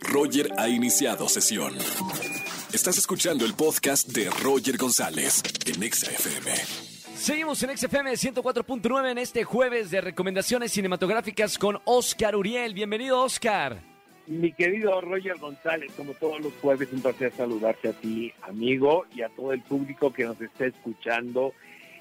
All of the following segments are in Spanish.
Roger ha iniciado sesión. Estás escuchando el podcast de Roger González en Exa FM. Seguimos en XFM 104.9 en este jueves de recomendaciones cinematográficas con Oscar Uriel. Bienvenido, Oscar. Mi querido Roger González, como todos los jueves, un placer saludarte a ti, amigo, y a todo el público que nos está escuchando.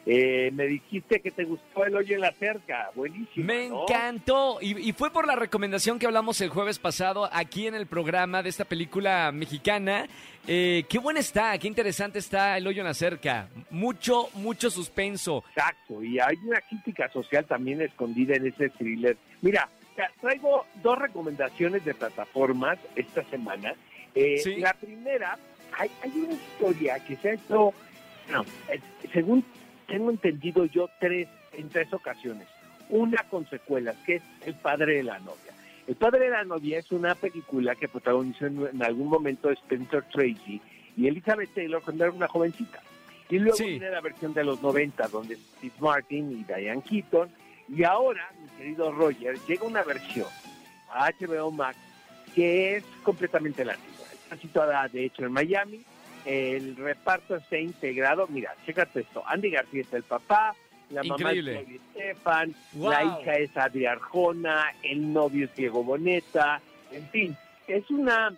Eh, me dijiste que te gustó el hoyo en la cerca, buenísimo. Me ¿no? encantó. Y, y fue por la recomendación que hablamos el jueves pasado aquí en el programa de esta película mexicana. Eh, qué buena está, qué interesante está El hoyo en la cerca. Mucho, mucho suspenso. Exacto, y hay una crítica social también escondida en ese thriller. Mira, tra- traigo dos recomendaciones de plataformas esta semana. Eh, Sí. La primera, hay, hay una historia que se ha hecho, no, eh, según tengo entendido yo, tres en tres ocasiones. Una con secuelas, que es El padre de la novia. El padre de la novia es una película que protagonizó en, en algún momento Spencer Tracy y Elizabeth Taylor cuando era una jovencita. Y luego Sí. viene la versión de los 90, donde Steve Martin y Diane Keaton. Y ahora, mi querido Roger, llega una versión a HBO Max que es completamente latina. Está situada, de hecho, en Miami. El reparto está integrado. Mira, chécate esto. Andy García es el papá, la Increíble. mamá es Estefan, Wow. la hija es Adri Arjona, el novio es Diego Boneta. En fin, es una,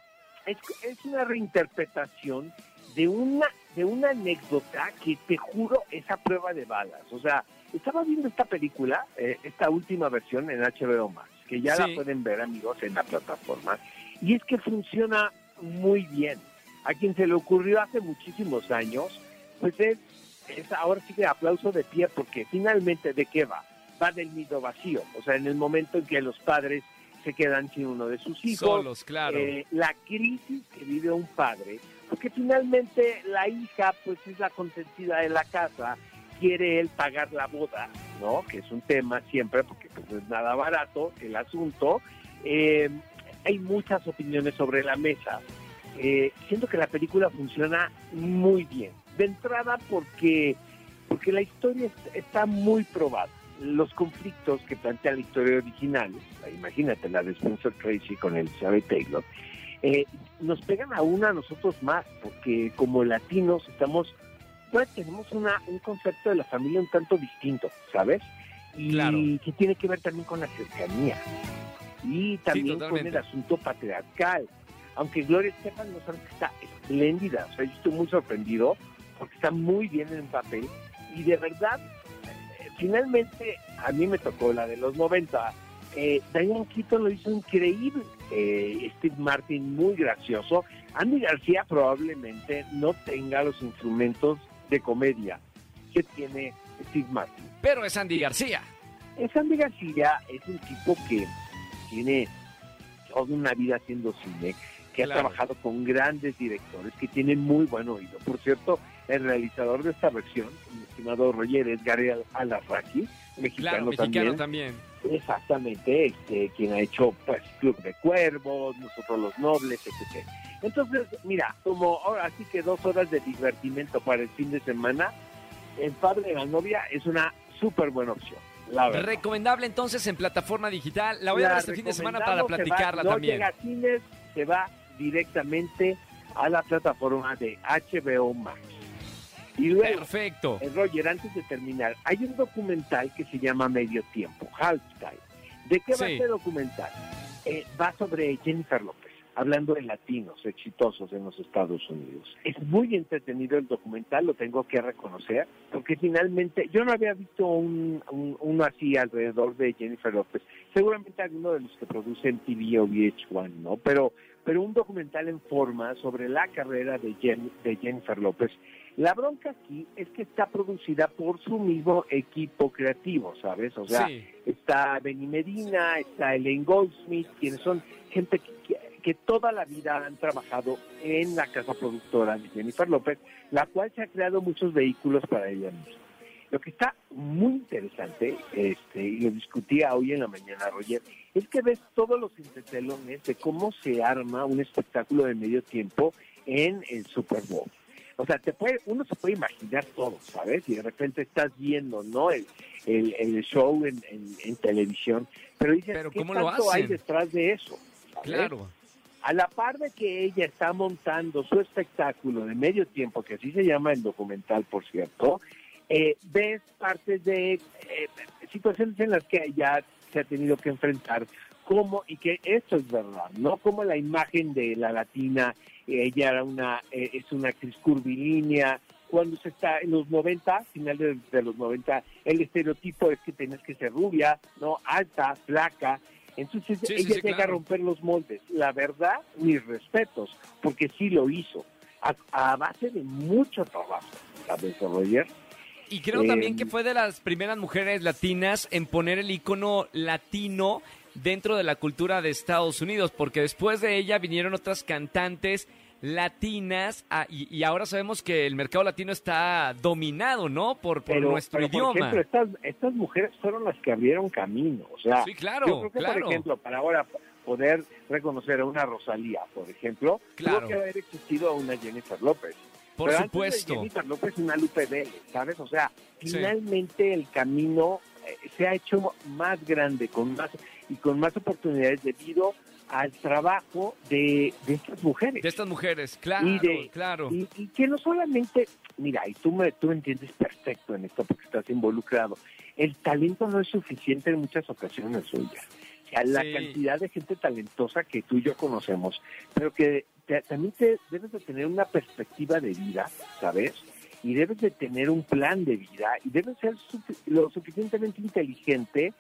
es, es una reinterpretación de una, de una anécdota que te juro es a prueba de balas. O sea, estaba viendo esta película, eh, esta última versión en HBO Max, que ya Sí. la pueden ver amigos en la plataforma, y es que funciona muy bien. A quien se le ocurrió hace muchísimos años, pues es, es ahora sí que aplauso de pie, porque finalmente de qué va? Va del nido vacío, o sea, en el momento en que los padres se quedan sin uno de sus hijos, Solos, claro. eh, la crisis que vive un padre, porque finalmente la hija pues es la consentida de la casa, quiere él pagar la boda, ¿no? Que es un tema siempre, porque pues, no es nada barato el asunto. Eh, hay muchas opiniones sobre la mesa. Eh, siento que la película funciona muy bien. De entrada porque, porque la historia es- está muy probada. Los conflictos que plantea la historia original, imagínate la de Spencer Tracy con Elizabeth Taylor, eh, nos pegan aún a nosotros más, porque como latinos estamos, pues tenemos una, un concepto de la familia un tanto distinto, ¿sabes? Y Claro. que tiene que ver también con la cercanía. Y también con el asunto patriarcal. Aunque Gloria Estefan no sabe que está espléndida, o sea, yo estoy muy sorprendido porque está muy bien en papel y de verdad, eh, finalmente a mí me tocó la de los 90. Eh, Diane Keaton lo hizo increíble, eh, Steve Martin muy gracioso, Andy García probablemente no tenga los instrumentos de comedia que tiene Steve Martin. Pero es Andy García. Es Andy García es un tipo que tiene toda una vida haciendo cine, que Claro. ha trabajado con grandes directores, que tiene muy buen oído. Por cierto, el realizador de esta versión, mi estimado Roger, Al- Alarraqui, mexicano, Claro, mexicano también. también. Exactamente, este, quien ha hecho pues Club de Cuervos, Nosotros los Nobles, etc. Entonces, mira, como ahora sí que dos horas de divertimento para el fin de semana, El Padre de la Novia es una súper buena opción, la. Recomendable entonces en plataforma digital. La voy a La ver este fin de semana para se va- platicarla no también. llega a cines, se va directamente a la plataforma de HBO Max. Y luego, Perfecto. eh, Roger, antes de terminar, hay un documental que se llama Medio Tiempo, Halftime. ¿De qué va Sí. este documental? Eh, va sobre Jennifer López, hablando de latinos exitosos en los Estados Unidos. Es muy entretenido el documental, lo tengo que reconocer, porque finalmente yo no había visto un, un- uno así alrededor de Jennifer López. Seguramente alguno de los que producen TV o VH1, ¿no? Pero, pero un documental en forma sobre la carrera de, Jen- de Jennifer López. La bronca aquí es que está producida por su mismo equipo creativo, ¿sabes? O sea, sí. está Benny Medina, está Elaine Goldsmith, quienes son gente que, que- que toda la vida han trabajado en la casa productora de Jennifer López, la cual se ha creado muchos vehículos para ella misma. Lo que está muy interesante, este, y lo discutía hoy en la mañana, Roger, es que ves todos los entretelones de cómo se arma un espectáculo de medio tiempo en el Super Bowl. O sea, te puede, uno se puede imaginar todo, ¿sabes? Y de repente estás viendo, ¿no? El, el, el show en, en- en televisión. Pero dices, Pero ¿qué ¿cómo lo tanto hay hacen? detrás de eso? ¿sabes? Claro. A la par de que ella está montando su espectáculo de medio tiempo, que así se llama el documental, por cierto, eh, ves partes de eh, situaciones en las que ella se ha tenido que enfrentar, como, y que esto es verdad, ¿no? Como la imagen de la latina, ella era una, eh, es una actriz curvilínea, cuando se está en los 90, final de, los 90, el estereotipo es que tienes que ser rubia, ¿no? Alta, flaca. Entonces Sí, sí, ella sí, llega claro. a romper los moldes. La verdad, mis respetos, porque sí lo hizo, a, a base de mucho trabajo, ¿sabes, Roger? Y creo Eh, también que fue de las primeras mujeres latinas en poner el icono latino dentro de la cultura de Estados Unidos, porque después de ella vinieron otras cantantes latinas ah, y, y ahora sabemos que el mercado latino está dominado, ¿no? Por, por nuestro pero, por idioma. ejemplo, estas, estas mujeres fueron las que abrieron camino. O sea, Sí, claro, yo creo que, claro. por ejemplo, para ahora poder reconocer a una Rosalía, por ejemplo, Claro. tuvo que haber existido a una Jennifer López. Por Pero antes de supuesto. López, una Lupe Vélez, ¿sabes? O sea, Sí. finalmente el camino eh, se ha hecho más grande con más y con más oportunidades debido al trabajo de, de estas mujeres. De estas mujeres, claro, Y de- claro. Y, y que no solamente, mira, y tú me tú entiendes perfecto en esto porque estás involucrado, el talento no es suficiente en muchas ocasiones, suya. O sea, la Sí. cantidad de gente talentosa que tú y yo conocemos, pero que te- también te, debes de tener una perspectiva de vida, ¿sabes? Y debes de tener un plan de vida y debes ser lo suficientemente inteligente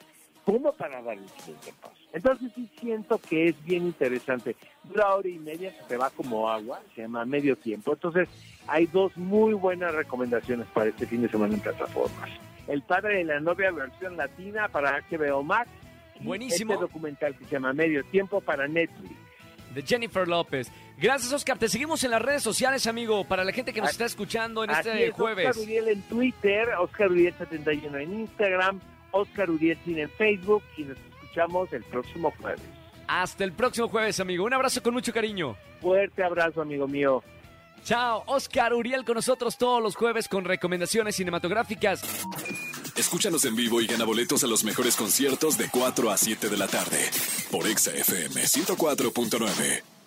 como para dar el siguiente paso. Entonces sí siento que es bien interesante. Dura hora y media, se te va como agua, se llama medio tiempo. Entonces hay dos muy buenas recomendaciones para este fin de semana en plataformas. El padre de la novia versión latina para HBO Max. y Buenísimo. Este documental que se llama Medio Tiempo para Netflix. De Jennifer López. Gracias, Oscar. Te seguimos en las redes sociales, amigo, para la gente que nos está escuchando en este es, jueves. Oscar Uriel en Twitter, Oscar Uriel 71 en Instagram, Oscar Uriel Cine en Facebook y nos escuchamos el próximo jueves. Hasta el próximo jueves, amigo. Un abrazo con mucho cariño. Fuerte abrazo, amigo mío. Chao, Oscar Uriel con nosotros todos los jueves con recomendaciones cinematográficas. Escúchanos en vivo y gana boletos a los mejores conciertos de 4 a 7 de la tarde por Exa FM 104.9.